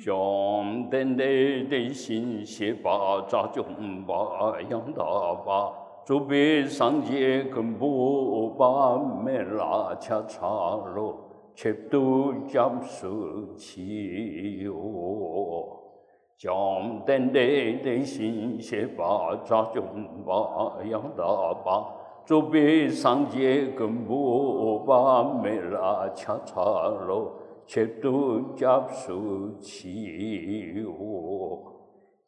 将等待的心血把扎中把养大把，准备上街跟不把没拉恰茶罗，却都将收起哟。将等待的心血把扎中把养大把，准备上街跟不把没拉恰茶罗。切都加速起我，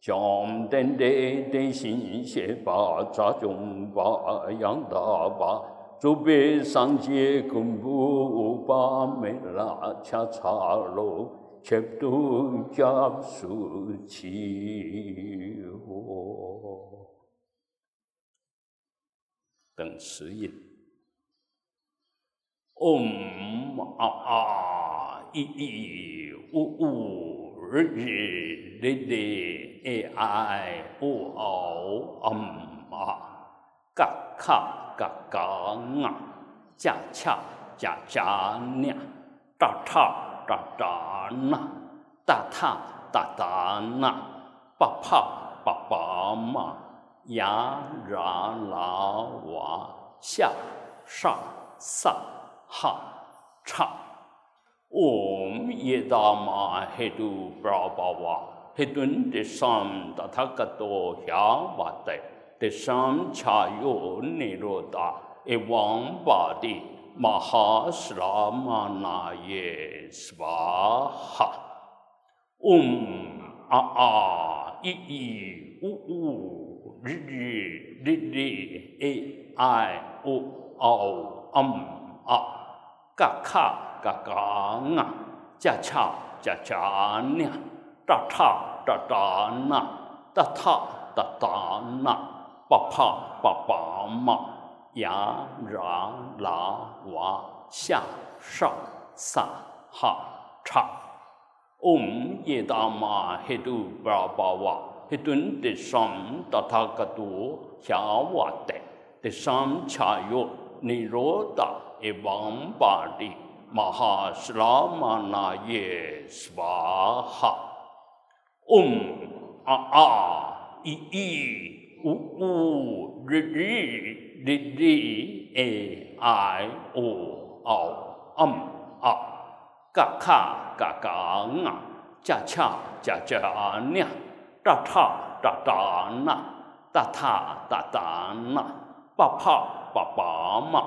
将等待的心血把扎中把养大把，准备上街公布把没拉恰茶罗，切都加速起我。等词音，嗡啊啊。一一五五日日日日 a i o o m 啊，嘎卡嘎嘎啊，恰恰恰恰呢，哒哒哒哒呢，哒哒哒哒呢，巴帕巴巴嘛，呀啦啦哇，下上上哈唱。Om Yedama Hedu Brahmava Hedun Desam Tathagato Hyavate Desam Chayo Niroda Evam Badi Mahasramanaye Svaha Om A A I I U U R R R R A I O O Am A Ka Ka 嘎嘎啊，恰恰恰恰呢，哒哒哒哒呢，哒哒哒哒呢，巴帕巴巴嘛，呀啦啦哇，下上萨哈查，嗡耶达玛嘿嘟巴巴哇，嘿顿的上哒哒嘎多，夏瓦的的上恰哟，尼罗达一王巴的。Mahasramanaye Svaha Om A A I I U U R R R R A I O O Am A Ka Ka Ka Ka Nga Cha Cha Cha Cha Nya Ta Tha Ta Ta Na Ta Tha Ta Ta Na Pa Pa Pa Pa Ma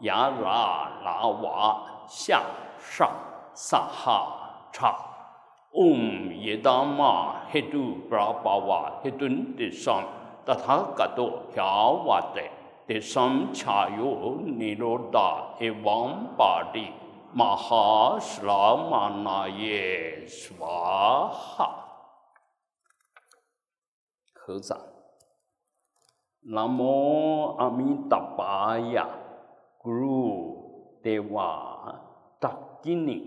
Ya Ra La Wa 下上萨哈查嗡耶达玛嘿嘟布拉巴瓦嘿顿的上达他嘎多乔瓦的的上恰哟尼罗达嘿王巴的玛哈斯拉玛那耶斯瓦哈合掌。南无阿弥达巴呀，Guru Deva。大金领，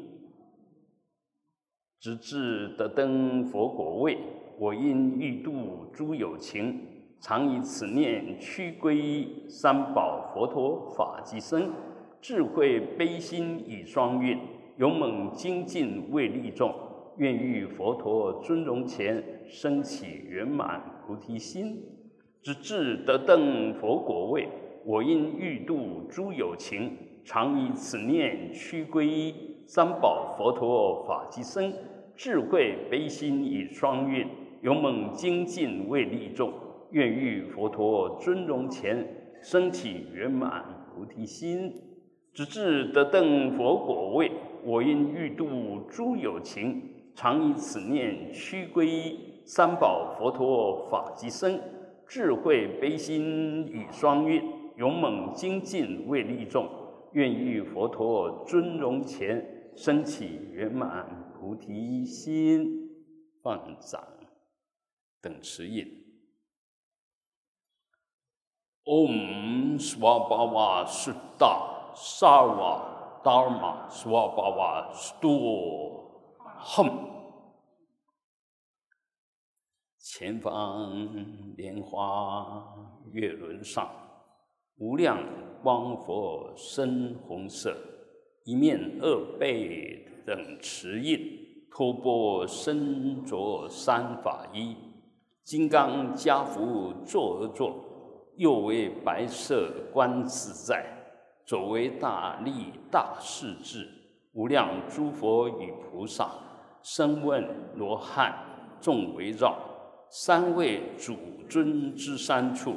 直至得登佛果位，我因欲度诸有情，常以此念屈归三宝佛陀法即僧，智慧悲心以双运，勇猛精进为利众，愿遇佛陀尊容前，升起圆满菩提心，直至得登佛果位，我因欲度诸有情。常以此念屈归三宝佛陀法即僧，智慧悲心以双运，勇猛精进为利众，愿遇佛陀尊容前，升起圆满菩提心，直至得登佛果位。我因欲度诸有情，常以此念屈归三宝佛陀法即僧，智慧悲心以双运，勇猛精进为利众。愿遇佛陀尊容前，升起圆满菩提心，放掌等持印。Om Swabhava Sutta Sarva Dharma Swabhava Stu Hum。前方莲花月轮上。无量光佛深红色，一面二背等持印，托钵身着三法衣，金刚加福坐而坐，右为白色观自在，左为大力大势至，无量诸佛与菩萨，声闻罗汉众围绕，三位主尊之三处，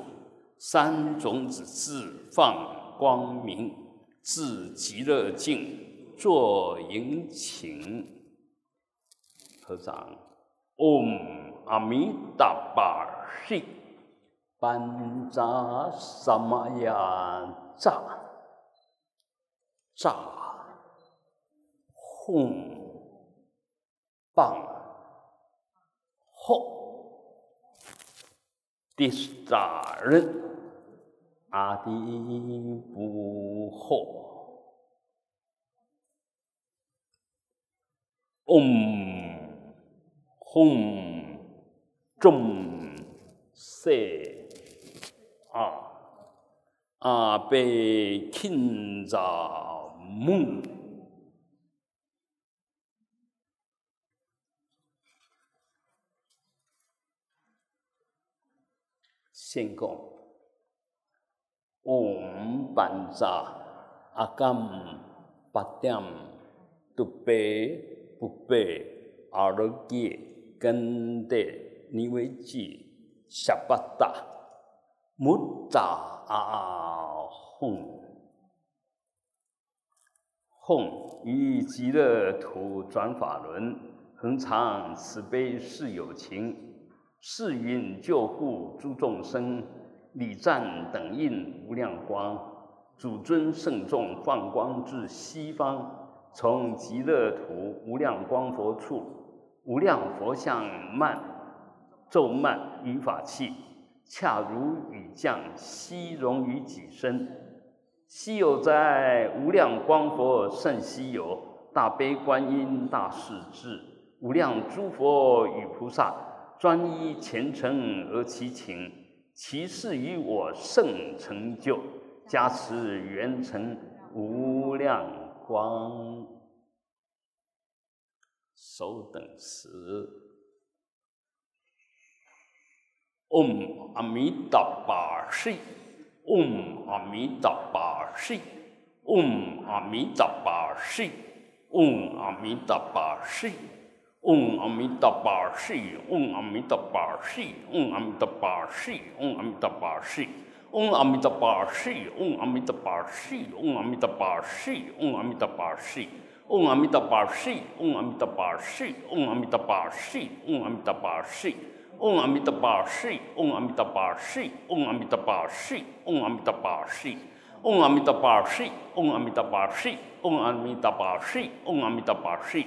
三种子自放光明，自极乐境作迎请。合掌，Om 阿弥达巴悉，班扎萨玛雅扎扎，吽棒吽，第扎人阿底不吽，Om。吽，众色啊，阿贝钦扎木，先讲，Om Panza Akam Patyam Tupe Pupe 吽吽以极乐土转法轮，恒常慈悲是友情，誓愿救护诸众生。礼赞等印无量光，主尊圣众放光至西方，从极乐土无量光佛处。无量佛像曼咒曼于法器，恰如雨降，悉融于己身。稀有哉无量光佛甚稀有，大悲观音大势至，无量诸佛与菩萨专一虔诚而祈请，其事于我甚成就，加持圆成无量光。手等时，嗡阿弥达巴悉，嗡阿弥达巴悉，嗡阿弥达巴悉，嗡阿弥达巴悉，嗡阿弥达巴悉，嗡阿弥达巴悉，嗡阿弥达巴悉，嗡阿弥达巴悉，嗡阿弥达巴悉，嗡阿弥达巴悉，嗡阿弥达巴悉，嗡阿弥达巴悉。嗡阿弥陀巴悉，嗡阿弥陀巴悉，嗡阿弥陀巴悉，嗡阿弥陀巴悉，嗡阿弥陀巴悉，嗡阿弥陀巴悉，嗡阿弥陀巴悉，嗡阿弥陀巴悉，嗡阿弥陀巴悉，嗡阿弥陀巴悉，嗡阿弥陀巴悉，嗡阿弥陀巴悉，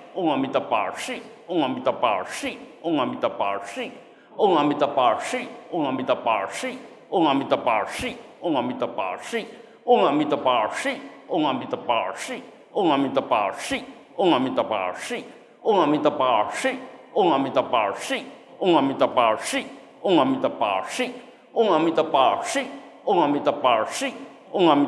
阿弥陀巴悉，嗡阿弥陀巴悉，嗡阿弥陀巴悉，嗡阿弥陀巴悉，嗡阿弥陀巴悉，嗡阿弥陀巴悉，嗡阿弥陀巴悉，嗡阿弥陀巴悉，嗡阿弥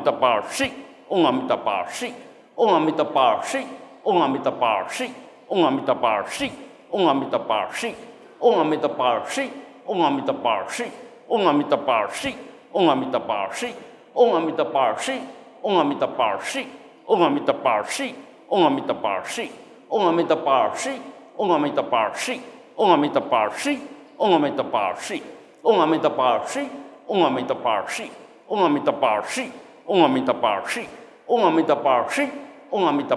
陀巴悉，嗡阿弥陀巴悉，嗡阿弥陀巴悉，嗡阿弥陀巴悉，嗡阿弥陀巴悉。嗡阿弥陀巴悉，嗡阿弥陀巴悉，嗡阿弥陀巴悉，嗡阿弥陀巴悉，嗡阿弥陀巴悉，嗡阿弥陀巴悉，嗡阿弥陀巴悉，嗡阿弥陀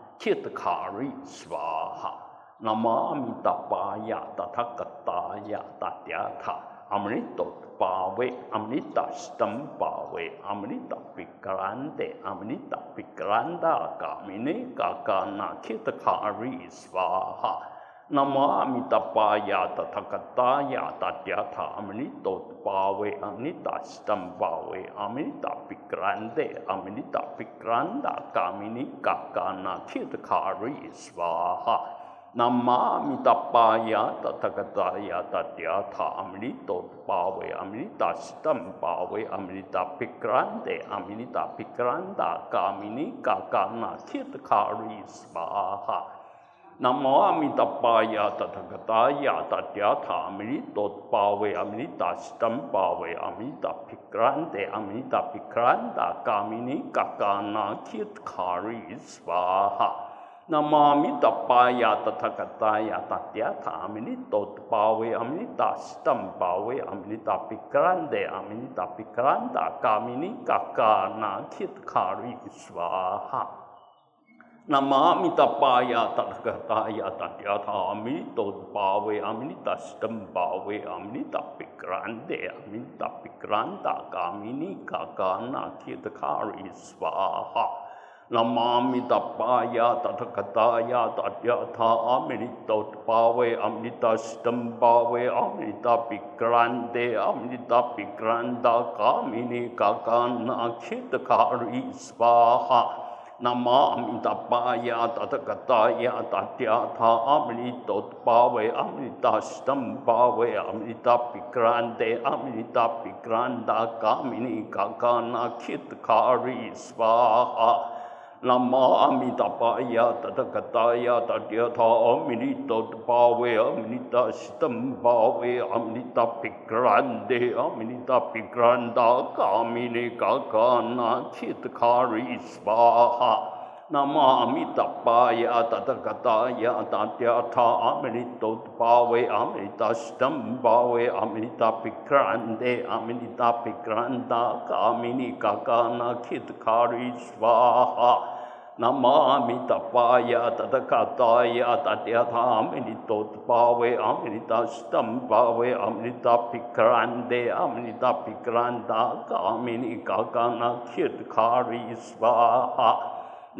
德，阿弥达皮格兰达，嘎米尼嘎嘎那，切特卡瑞斯巴哈。南无阿弥达巴呀，达他嘎达雅，达嗲他，阿弥多巴维，阿弥达斯登巴维，阿弥达皮格兰德，阿弥达皮格兰达，嘎米尼嘎嘎那，切特卡瑞斯巴哈。南无阿弥达巴呀，达他嘎达呀，达嗲他，阿弥多巴维，阿弥达斯登巴维，阿弥达皮格兰德，阿弥达皮格兰达，嘎米尼嘎嘎那，切特卡瑞斯巴哈。南无阿弥达巴呀，达他嘎达呀，达嗲他，阿弥多巴维，阿弥达斯登巴维，阿弥达皮格兰德，阿弥达皮格兰达，嘎米尼嘎嘎那，切特卡瑞斯巴哈。南无阿弥达巴呀，达他嘎达呀，达嗲他，阿弥达巴维，阿弥达斯登巴维，阿弥达皮格兰德，阿弥达皮格兰达，嘎米尼嘎嘎那，切特卡瑞斯巴哈。南无阿弥达巴呀，达他嘎达呀，达嗲他，阿弥多巴维，阿弥达斯登巴维，阿弥达皮格兰德，阿弥达皮格兰达，嘎米尼嘎嘎那，切特卡瑞斯巴哈。南无阿弥达巴呀，达他嘎达呀，达嗲他，阿弥多巴维，阿弥达斯登巴维，阿弥达皮格兰德，阿弥达皮格兰达，嘎米尼嘎嘎那，切特卡瑞斯巴哈。南无阿弥达巴呀，达他嘎达呀，达嗲他，阿弥多巴维，阿弥达斯登巴维，阿弥达皮格兰德，阿弥达皮格兰达，嘎米尼嘎嘎那，切特卡瑞斯巴哈。南无阿弥陀佛，呀达达嘎 Namami tapaya targataya tatyatami todbhave amini tashtambhave amini tapikrande amini tapikranta kamini kakana kitakari svaha. Namami tapaya tathataya tatyatha amini todbhave amini tashtambhave amini tapikrande amini tapikranta kamini kakana kitakari svaha. 阿弥尼嘎嘎那揭谛卡瑞斯巴哈。南无阿弥陀佛，呀达达嘎达呀达呀他，阿弥陀佛，为阿弥陀斯坦巴为阿弥陀毗格兰德，阿弥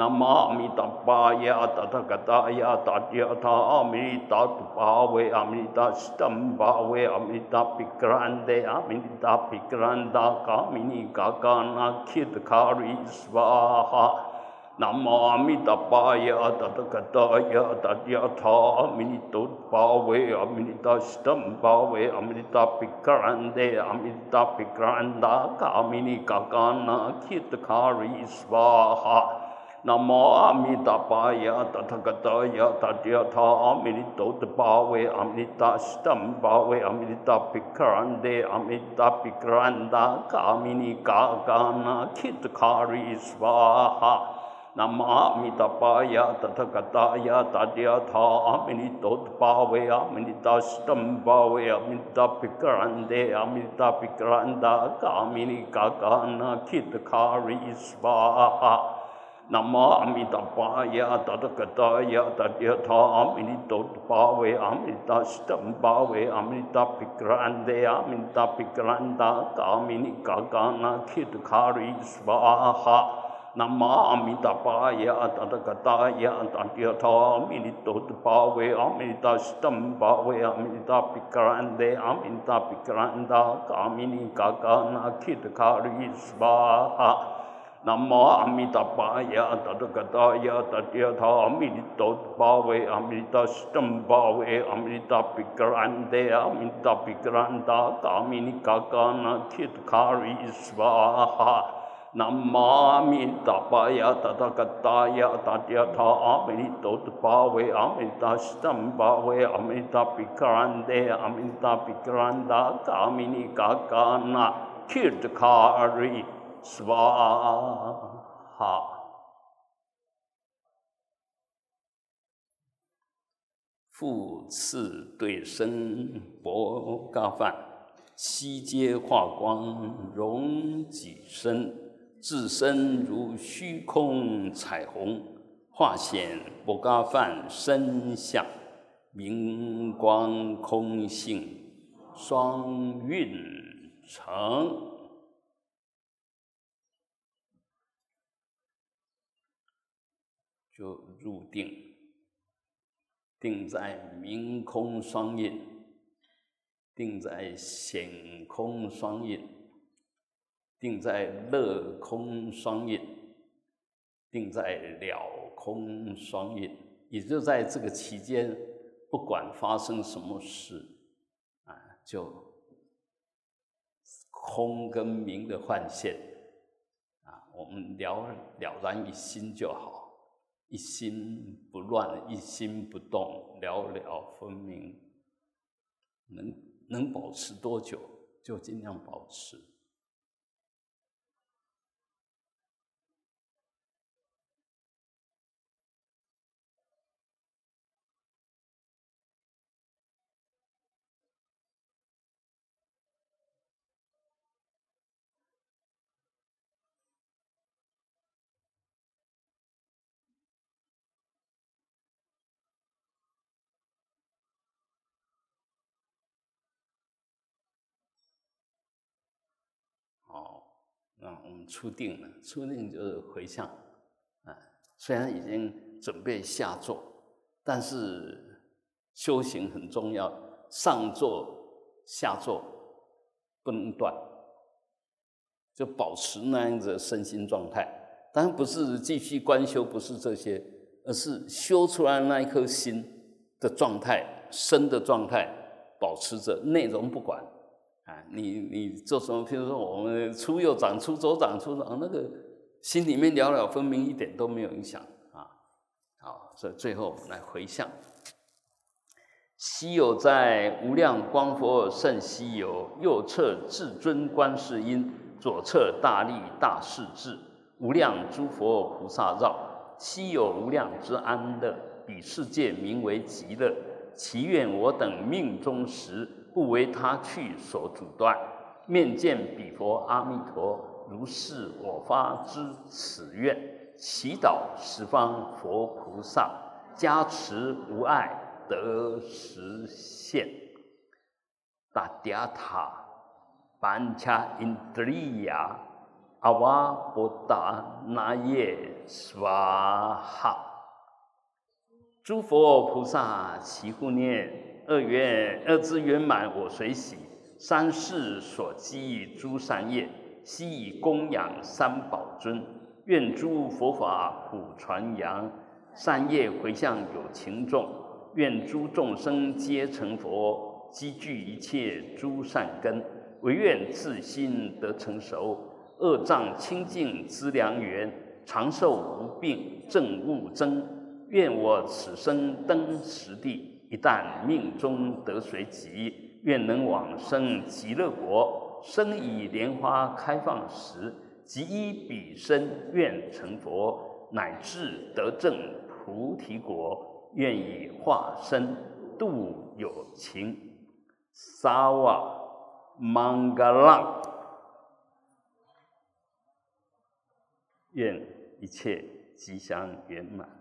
陀毗格兰达，阿弥尼嘎嘎那揭谛卡瑞斯巴哈。南无阿弥陀佛，呀达达嘎达呀达呀他，阿弥陀佛，为阿弥陀斯坦巴为阿弥陀毗格兰德，阿弥陀毗格兰达，阿弥尼嘎嘎那揭谛卡瑞斯巴哈。南无阿弥陀佛，呀达达嘎达呀达呀他，阿弥陀佛，为阿弥陀斯坦巴为阿弥陀毗格兰德，阿弥陀毗格兰达，阿弥尼嘎嘎那揭谛卡瑞。是吧？好，复次对身薄伽饭，悉皆化光融己身，自身如虚空彩虹，化显薄伽饭身相，明光空性双运成。就入定，定在明空双印，定在显空双印，定在乐空双印，定在了空双印。也就在这个期间，不管发生什么事，啊，就空跟明的幻现，啊，我们了了然于心就好。一心不乱，一心不动，寥寥分明，能能保持多久就尽量保持。啊，我们初定了，初定就是回向，啊，虽然已经准备下座，但是修行很重要，上座下座不能断，就保持那样子身心状态。当然不是继续观修，不是这些，而是修出来那一颗心的状态，身的状态，保持着内容不管。你你做什么？譬如说，我们出右掌、出左掌、出掌，那个心里面了了分明，一点都没有影响啊。好，所以最后我们来回向：西有在无量光佛圣西有，右侧至尊观世音，左侧大力大势至，无量诸佛菩萨绕，西有无量之安乐，彼世界名为极乐。祈愿我等命中时。不为他去所阻断，面见彼佛阿弥陀，如是我发之此愿，祈祷十方佛菩萨加持无碍得实现。达嗲塔班恰因德利亚阿瓦波达那耶娑哈，诸佛菩萨齐护念。二愿二字圆满，我随喜；三世所积诸善业，悉以供养三宝尊。愿诸佛法普传扬，善业回向有情众。愿诸众生皆成佛，积聚一切诸善根。唯愿自心得成熟，恶障清净资良缘，长寿无病正悟增。愿我此生登实地。一旦命中得随吉，愿能往生极乐国。生以莲花开放时，即依彼身愿成佛，乃至得正菩提果。愿以化身度有情。萨瓦曼嘎拉，愿一切吉祥圆满。